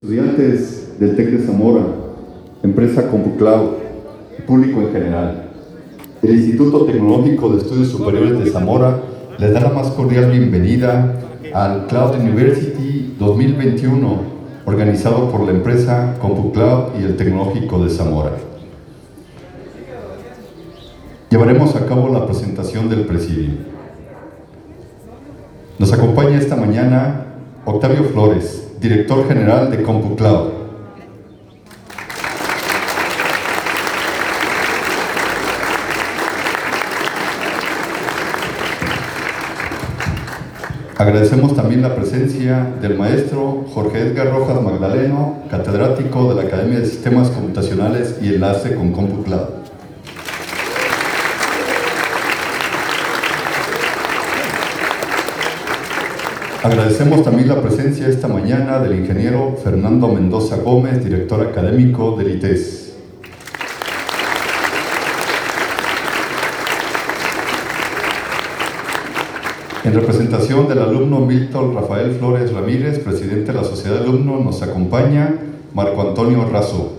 Estudiantes del TEC de Zamora, empresa CompuCloud, público en general. El Instituto Tecnológico de Estudios Superiores de Zamora les da la más cordial bienvenida al Cloud University 2021, organizado por la empresa CompuCloud y el Tecnológico de Zamora. Llevaremos a cabo la presentación del presidio. Nos acompaña esta mañana Octavio Flores, director general de CompuCloud. Agradecemos también la presencia del maestro Jorge Edgar Rojas Magdaleno, catedrático de la Academia de Sistemas Computacionales y Enlace con CompuCloud. Agradecemos también la presencia esta mañana del ingeniero Fernando Mendoza Gómez, director académico del ITES. En representación del alumno Milton Rafael Flores Ramírez, presidente de la Sociedad de Alumnos, nos acompaña Marco Antonio Razo.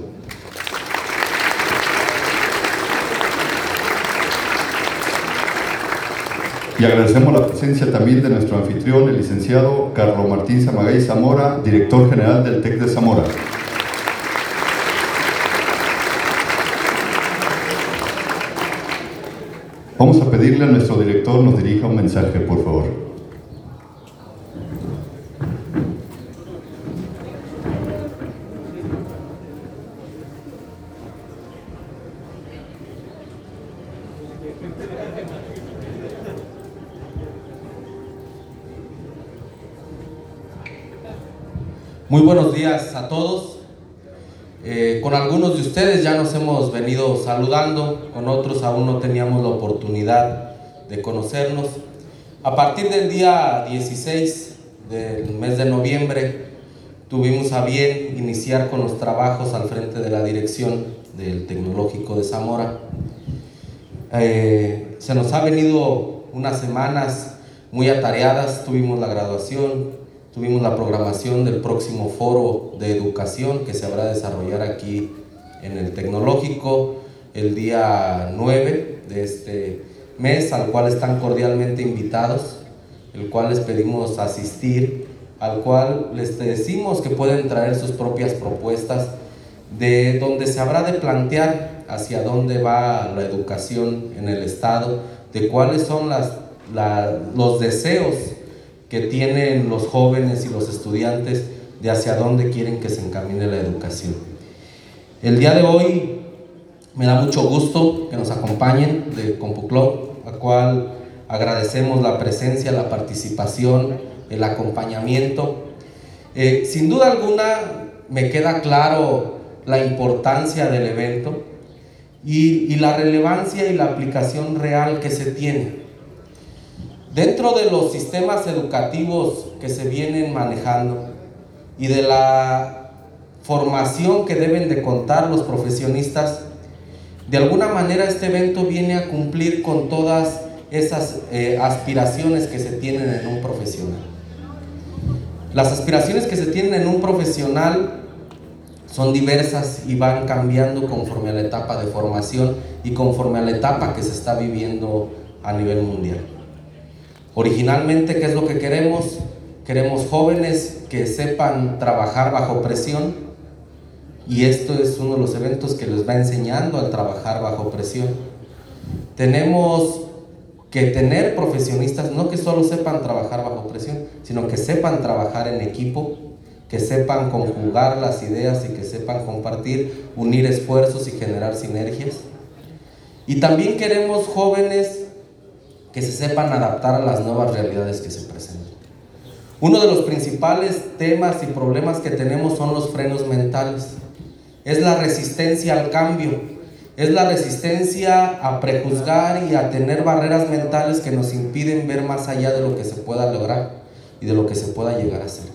Y agradecemos la presencia también de nuestro anfitrión, el licenciado Carlos Martín Zamagay Zamora, director general del TEC de Zamora. Vamos a pedirle a nuestro director nos dirija un mensaje, por favor. Muy buenos días a todos. Eh, con algunos de ustedes ya nos hemos venido saludando, con otros aún no teníamos la oportunidad de conocernos. A partir del día 16 del mes de noviembre tuvimos a bien iniciar con los trabajos al frente de la dirección del Tecnológico de Zamora. Eh, se nos ha venido unas semanas muy atareadas, tuvimos la graduación, Tuvimos la programación del próximo foro de educación que se habrá de desarrollar aquí en el tecnológico el día 9 de este mes, al cual están cordialmente invitados, el cual les pedimos asistir, al cual les decimos que pueden traer sus propias propuestas, de donde se habrá de plantear hacia dónde va la educación en el Estado, de cuáles son las, los deseos que tienen los jóvenes y los estudiantes de hacia dónde quieren que se encamine la educación. El día de hoy me da mucho gusto que nos acompañen de CompuClub, a cual agradecemos la presencia, la participación, el acompañamiento. Eh, sin duda alguna me queda claro la importancia del evento y la relevancia y la aplicación real que se tiene. Dentro de los sistemas educativos que se vienen manejando y de la formación que deben de contar los profesionistas, de alguna manera este evento viene a cumplir con todas esas eh, aspiraciones que se tienen en un profesional. Las aspiraciones que se tienen en un profesional son diversas y van cambiando conforme a la etapa de formación y conforme a la etapa que se está viviendo a nivel mundial. Originalmente, ¿qué es lo que queremos? Queremos jóvenes que sepan trabajar bajo presión y esto es uno de los eventos que les va enseñando a trabajar bajo presión. Tenemos que tener profesionistas, no que solo sepan trabajar bajo presión, sino que sepan trabajar en equipo, que sepan conjugar las ideas y que sepan compartir, unir esfuerzos y generar sinergias. Y también queremos jóvenes que se sepan adaptar a las nuevas realidades que se presentan. Uno de los principales temas y problemas que tenemos son los frenos mentales. Es la resistencia al cambio, es la resistencia a prejuzgar y a tener barreras mentales que nos impiden ver más allá de lo que se pueda lograr y de lo que se pueda llegar a ser.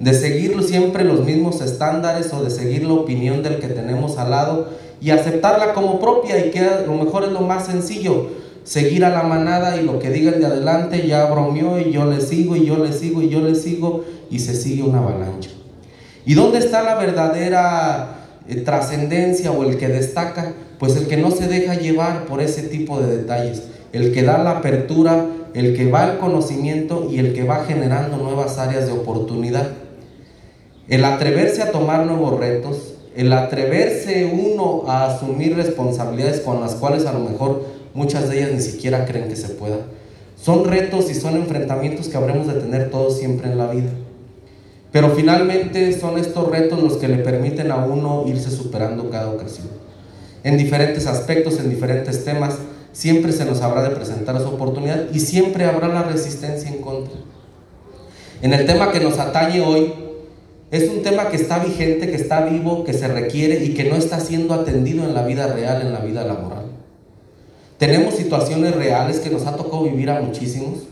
De seguir siempre los mismos estándares o de seguir la opinión del que tenemos al lado y aceptarla como propia y que a lo mejor es lo más sencillo seguir a la manada y lo que digan de adelante ya bromeó y yo le sigo y yo le sigo y yo le sigo y se sigue una avalancha. ¿Y dónde está la verdadera eh, trascendencia o el que destaca? Pues el que no se deja llevar por ese tipo de detalles, el que da la apertura, el que va al conocimiento y el que va generando nuevas áreas de oportunidad. El atreverse a tomar nuevos retos, el atreverse uno a asumir responsabilidades con las cuales a lo mejor muchas de ellas ni siquiera creen que se pueda. Son retos y son enfrentamientos que habremos de tener todos siempre en la vida. Pero finalmente son estos retos los que le permiten a uno irse superando cada ocasión. En diferentes aspectos, en diferentes temas, siempre se nos habrá de presentar esa oportunidad y siempre habrá la resistencia en contra. En el tema que nos atañe hoy, es un tema que está vigente, que está vivo, que se requiere y que no está siendo atendido en la vida real, en la vida laboral. Tenemos situaciones reales que nos ha tocado vivir a muchísimos,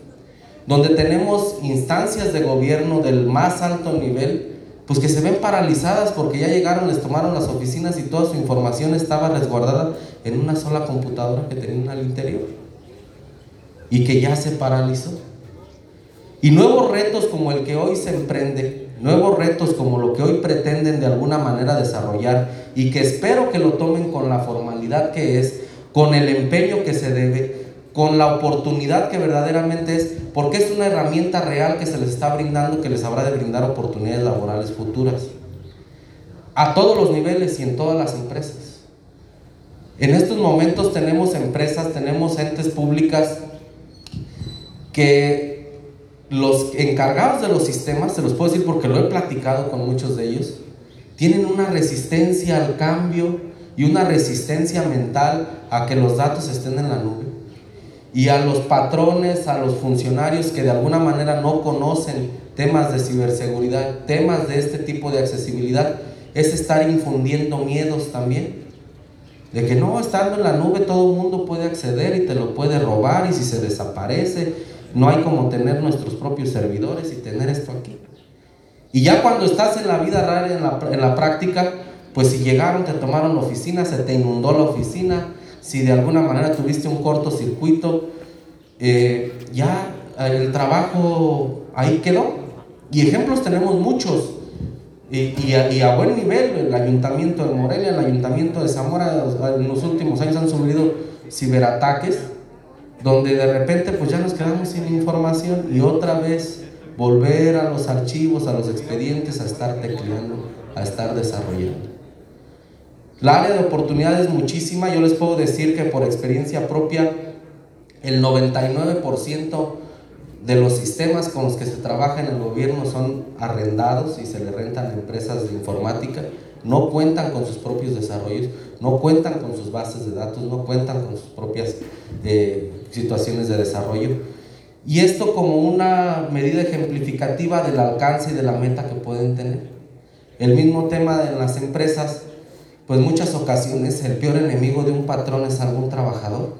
donde tenemos instancias de gobierno del más alto nivel, pues que se ven paralizadas porque ya llegaron, les tomaron las oficinas y toda su información estaba resguardada en una sola computadora que tenían al interior y que ya se paralizó. Y nuevos retos como el que hoy se emprende, nuevos retos como lo que hoy pretenden de alguna manera desarrollar y que espero que lo tomen con la formalidad que es, con el empeño que se debe, con la oportunidad que verdaderamente es, porque es una herramienta real que se les está brindando, que les habrá de brindar oportunidades laborales futuras, a todos los niveles y en todas las empresas. En estos momentos tenemos empresas, tenemos entes públicas que los encargados de los sistemas, se los puedo decir porque lo he platicado con muchos de ellos, tienen una resistencia al cambio y una resistencia mental a que los datos estén en la nube. Y a los patrones, a los funcionarios que de alguna manera no conocen temas de ciberseguridad, temas de este tipo de accesibilidad, es estar infundiendo miedos también. De que no, estando en la nube todo el mundo puede acceder y te lo puede robar y si se desaparece no hay como tener nuestros propios servidores y tener esto aquí. Y ya cuando estás en la vida real, en la, en la práctica, pues si llegaron, te tomaron la oficina, se te inundó la oficina, si de alguna manera tuviste un cortocircuito, eh, ya el trabajo ahí quedó. Y ejemplos tenemos muchos. Y, y, a, y, a, buen nivel, el ayuntamiento de Morelia, el ayuntamiento de Zamora, en los últimos años han sufrido ciberataques donde de repente pues ya nos quedamos sin información y otra vez volver a los archivos, a los expedientes, a estar tecleando, a estar desarrollando. La área de oportunidad es muchísima, yo les puedo decir que por experiencia propia, el 99% de los sistemas con los que se trabaja en el gobierno son arrendados y se le rentan a empresas de informática, no cuentan con sus propios desarrollos, no cuentan con sus bases de datos, no cuentan con sus propias eh, situaciones de desarrollo. Y esto como una medida ejemplificativa del alcance y de la meta que pueden tener. El mismo tema de las empresas, pues muchas ocasiones el peor enemigo de un patrón es algún trabajador.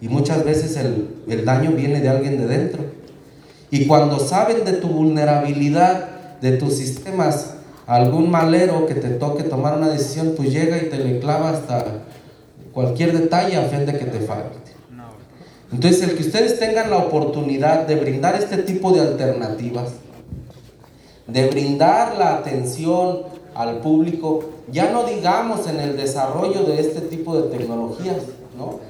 Y muchas veces el, el daño viene de alguien de dentro. Y cuando saben de tu vulnerabilidad, de tus sistemas, algún malero que te toque tomar una decisión, pues llega y te le clava hasta cualquier detalle a fin de que te falte. Entonces, el que ustedes tengan la oportunidad de brindar este tipo de alternativas, de brindar la atención al público, ya no digamos en el desarrollo de este tipo de tecnologías, ¿no?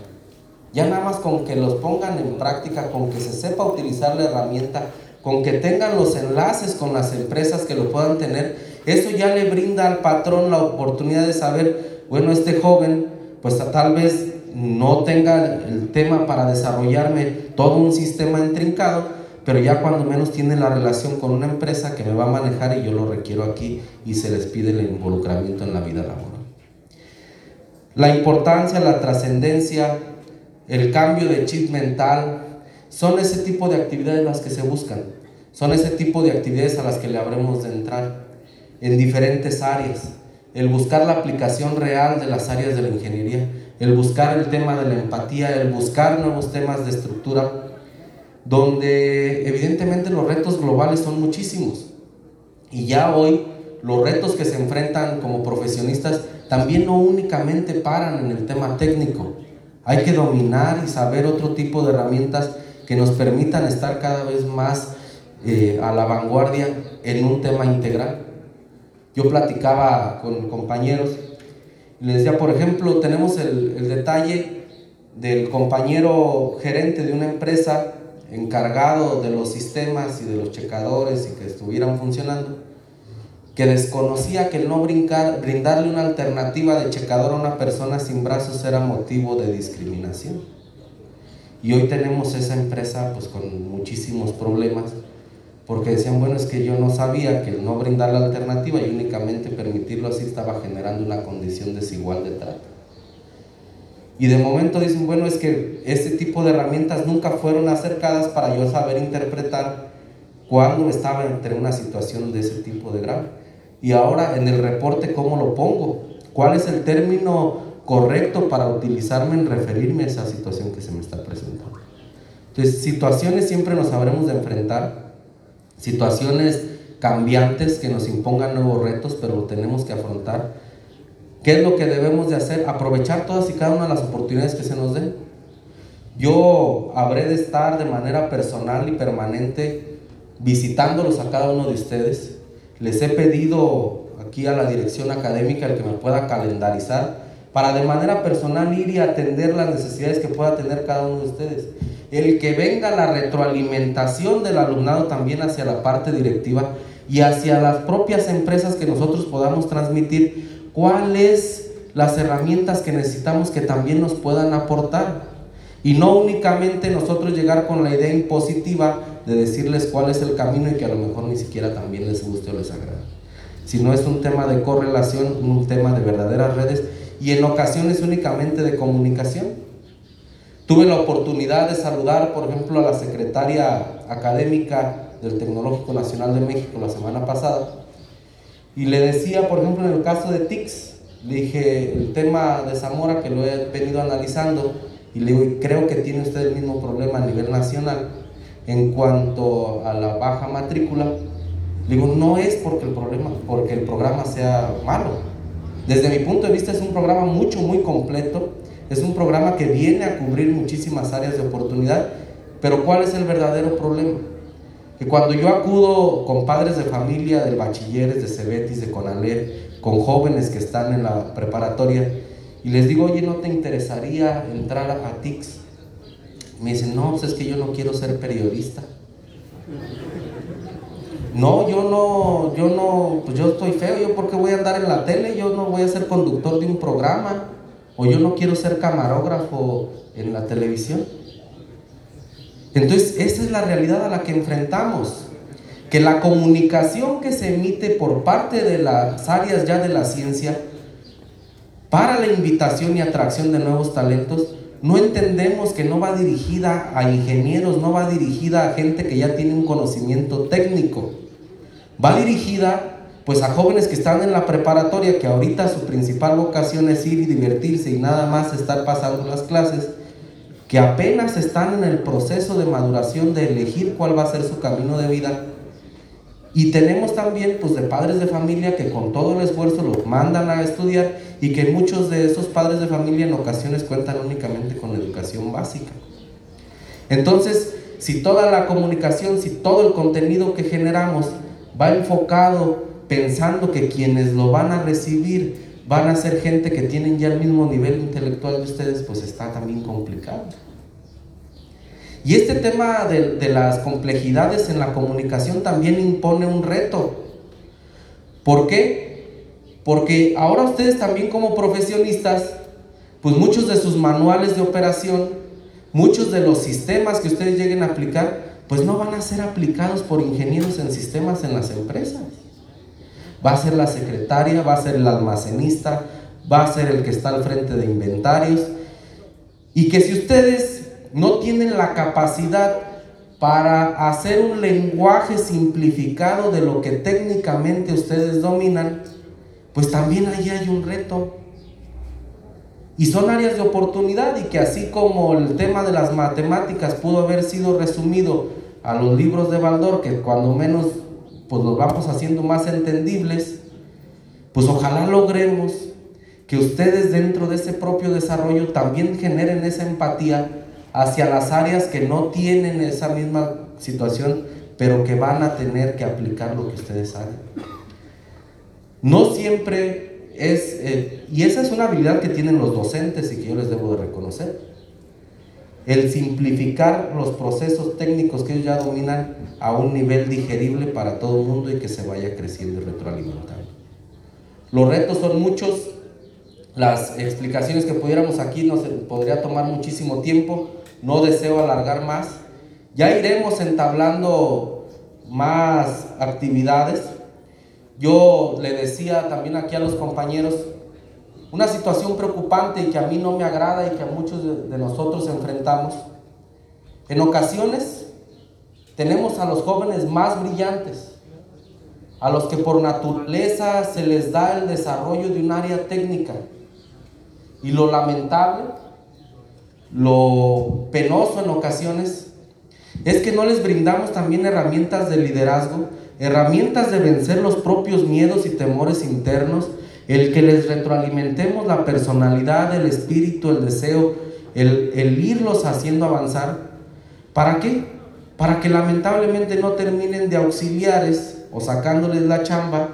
Ya nada más con que los pongan en práctica, con que se sepa utilizar la herramienta, con que tengan los enlaces con las empresas que lo puedan tener, eso ya le brinda al patrón la oportunidad de saber, bueno, este joven, pues tal vez no tenga el tema para desarrollarme todo un sistema intrincado, pero ya cuando menos tiene la relación con una empresa que me va a manejar y yo lo requiero aquí y se les pide el involucramiento en la vida laboral. La importancia, la trascendencia, el cambio de chip mental, son ese tipo de actividades las que se buscan, son ese tipo de actividades a las que le habremos de entrar en diferentes áreas, el buscar la aplicación real de las áreas de la ingeniería el buscar el tema de la empatía, el buscar nuevos temas de estructura, donde evidentemente los retos globales son muchísimos. Y ya hoy los retos que se enfrentan como profesionistas también no únicamente paran en el tema técnico. Hay que dominar y saber otro tipo de herramientas que nos permitan estar cada vez más eh, a la vanguardia en un tema integral. yo platicaba con compañeros les decía, por ejemplo, tenemos el, el detalle del compañero gerente de una empresa encargado de los sistemas y de los checadores y que estuvieran funcionando, que desconocía que el no brindarle una alternativa de checador a una persona sin brazos era motivo de discriminación. Y hoy tenemos esa empresa pues con muchísimos problemas porque decían, bueno, es que yo no sabía que el no brindar la alternativa y únicamente permitirlo así estaba generando una condición desigual de trato. Y de momento dicen, bueno, es que este tipo de herramientas nunca fueron acercadas para yo saber interpretar cuando estaba entre una situación de ese tipo de grave. Y ahora en el reporte, ¿cómo lo pongo? ¿Cuál es el término correcto para utilizarme en referirme a esa situación que se me está presentando? Entonces, situaciones siempre nos sabremos de enfrentar, situaciones cambiantes que nos impongan nuevos retos, pero lo tenemos que afrontar ¿Qué es lo que debemos de hacer? Aprovechar todas y cada una de las oportunidades que se nos den. Yo habré de estar de manera personal y permanente visitándolos a cada uno de ustedes. Les he pedido aquí a la dirección académica el que me pueda calendarizar para de manera personal ir y atender las necesidades que pueda tener cada uno de ustedes. El que venga la retroalimentación del alumnado también hacia la parte directiva y hacia las propias empresas que nosotros podamos transmitir cuáles las herramientas que necesitamos que también nos puedan aportar. Y no únicamente nosotros llegar con la idea impositiva de decirles cuál es el camino y que a lo mejor ni siquiera también les guste o les agrade. Sino es un tema de correlación, un tema de verdaderas redes y en ocasiones únicamente de comunicación. Tuve la oportunidad de saludar, por ejemplo, a la secretaria académica del Tecnológico Nacional de México la semana pasada y le decía, por ejemplo, en el caso de TICS, le dije el tema de Zamora que lo he venido analizando y le digo, creo que tiene usted el mismo problema a nivel nacional en cuanto a la baja matrícula. Le digo, no es porque el, problema, porque el programa sea malo. Desde mi punto de vista es un programa mucho, muy completo. Es un programa que viene a cubrir muchísimas áreas de oportunidad. Pero ¿cuál es el verdadero problema? Que cuando yo acudo con padres de familia, de bachilleres, de Cebetis, de Conalep, con jóvenes que están en la preparatoria, y les digo, oye, ¿no te interesaría entrar a TICS? Me dicen, no, pues es que yo no quiero ser periodista. No, yo no, yo no, pues yo estoy feo, yo porque voy a andar en la tele, yo no voy a ser conductor de un programa, o yo no quiero ser camarógrafo en la televisión. Entonces, esa es la realidad a la que enfrentamos. Que la comunicación que se emite por parte de las áreas ya de la ciencia para la invitación y atracción de nuevos talentos, no entendemos que no va dirigida a ingenieros, no va dirigida a gente que ya tiene un conocimiento técnico. Va dirigida pues a jóvenes que están en la preparatoria, que ahorita su principal vocación es ir y divertirse y nada más estar pasando las clases que apenas están en el proceso de maduración de elegir cuál va a ser su camino de vida. Y tenemos también pues de padres de familia que con todo el esfuerzo los mandan a estudiar y que muchos de esos padres de familia en ocasiones cuentan únicamente con educación básica. Entonces, si toda la comunicación, si todo el contenido que generamos va enfocado pensando que quienes lo van a recibir van a ser gente que tienen ya el mismo nivel intelectual de ustedes, pues está también complicado. Y este tema de, las complejidades en la comunicación también impone un reto. ¿Por qué? Porque ahora ustedes también como profesionistas, pues muchos de sus manuales de operación, muchos de los sistemas que ustedes lleguen a aplicar, pues no van a ser aplicados por ingenieros en sistemas en las empresas. Va a ser la secretaria, va a ser el almacenista, va a ser el que está al frente de inventarios. Y que si ustedes no tienen la capacidad para hacer un lenguaje simplificado de lo que técnicamente ustedes dominan, pues también ahí hay un reto. Y son áreas de oportunidad y que así como el tema de las matemáticas pudo haber sido resumido a los libros de Baldor, que cuando menos pues los vamos haciendo más entendibles, pues ojalá logremos que ustedes dentro de ese propio desarrollo también generen esa empatía hacia las áreas que no tienen esa misma situación, pero que van a tener que aplicar lo que ustedes hagan. no siempre es, eh, y esa es una habilidad que tienen los docentes y que yo les debo de reconocer, el simplificar los procesos técnicos que ellos ya dominan a un nivel digerible para todo el mundo y que se vaya creciendo y retroalimentando. Los retos son muchos, las explicaciones que pudiéramos aquí nos podría tomar muchísimo tiempo, no deseo alargar más. Ya iremos entablando más actividades. Yo le decía también aquí a los compañeros, una situación preocupante y que a mí no me agrada y que a muchos de, de nosotros enfrentamos. En ocasiones tenemos a los jóvenes más brillantes, a los que por naturaleza se les da el desarrollo de un área técnica. Y lo lamentable, lo penoso en ocasiones, es que no les brindamos también herramientas de liderazgo, herramientas de vencer los propios miedos y temores internos, el que les retroalimentemos la personalidad, el espíritu, el deseo, el, el irlos haciendo avanzar. ¿Para qué? Para que lamentablemente no terminen de auxiliares o sacándoles la chamba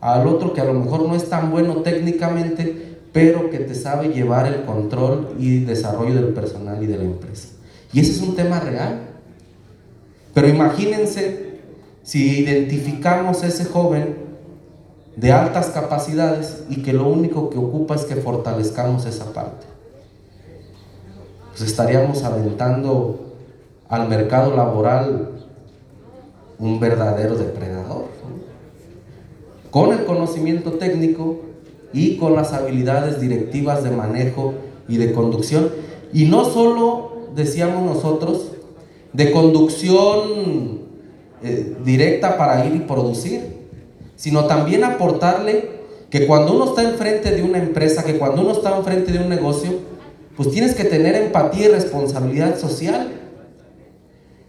al otro que a lo mejor no es tan bueno técnicamente, pero que te sabe llevar el control y desarrollo del personal y de la empresa. Y ese es un tema real. Pero imagínense si identificamos ese joven de altas capacidades y que lo único que ocupa es que fortalezcamos esa parte. Pues estaríamos aventando al mercado laboral un verdadero depredador. Con el conocimiento técnico y con las habilidades directivas de manejo y de conducción. Y no solo, decíamos nosotros, de conducción eh, directa para ir y producir, sino también aportarle que cuando uno está enfrente de una empresa, que cuando uno está enfrente de un negocio, pues tienes que tener empatía y responsabilidad social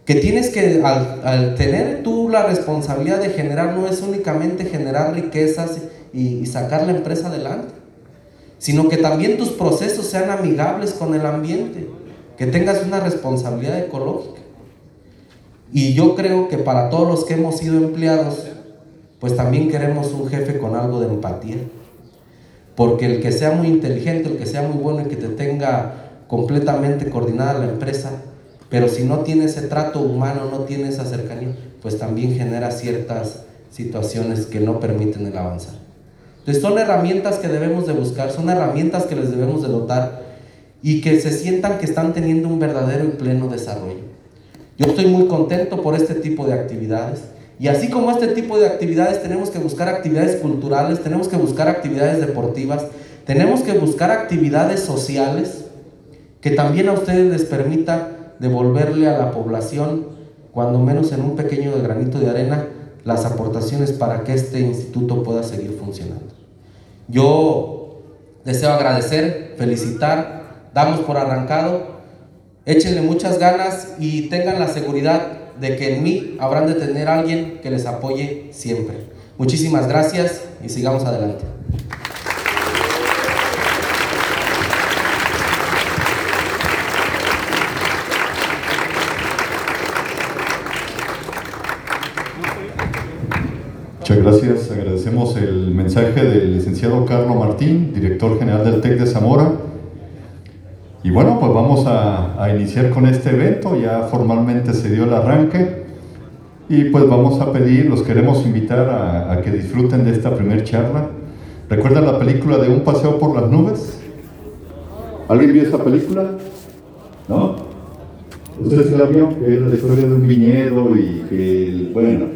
que tienes que, al, tener tú la responsabilidad de generar, no es únicamente generar riquezas y, sacar la empresa adelante, sino que también tus procesos sean amigables con el ambiente, que tengas una responsabilidad ecológica. Y yo creo que para todos los que hemos sido empleados, pues también queremos un jefe con algo de empatía. Porque el que sea muy inteligente, el que sea muy bueno y que te tenga completamente coordinada la empresa, pero si no tiene ese trato humano, no tiene esa cercanía, pues también genera ciertas situaciones que no permiten el avanzar. Entonces son herramientas que debemos de buscar, son herramientas que les debemos de dotar y que se sientan que están teniendo un verdadero y pleno desarrollo. Yo estoy muy contento por este tipo de actividades. Y así como este tipo de actividades, tenemos que buscar actividades culturales, tenemos que buscar actividades deportivas, tenemos que buscar actividades sociales que también a ustedes les permita devolverle a la población, cuando menos en un pequeño granito de arena, las aportaciones para que este instituto pueda seguir funcionando. Yo deseo agradecer, felicitar, damos por arrancado, échenle muchas ganas y tengan la seguridad de que en mí habrán de tener alguien que les apoye siempre. Muchísimas gracias y sigamos adelante. Muchas gracias. Agradecemos el mensaje del licenciado Carlos Martín, director general del TEC de Zamora. Y bueno, pues vamos a, iniciar con este evento. Ya formalmente se dio el arranque. Y pues vamos a pedir, los queremos invitar a, a que disfruten de esta primer charla. ¿Recuerdan la película de Un paseo por las nubes? ¿Alguien vio esa película? ¿No? Usted se la vio, que es la historia de un viñedo y que, bueno,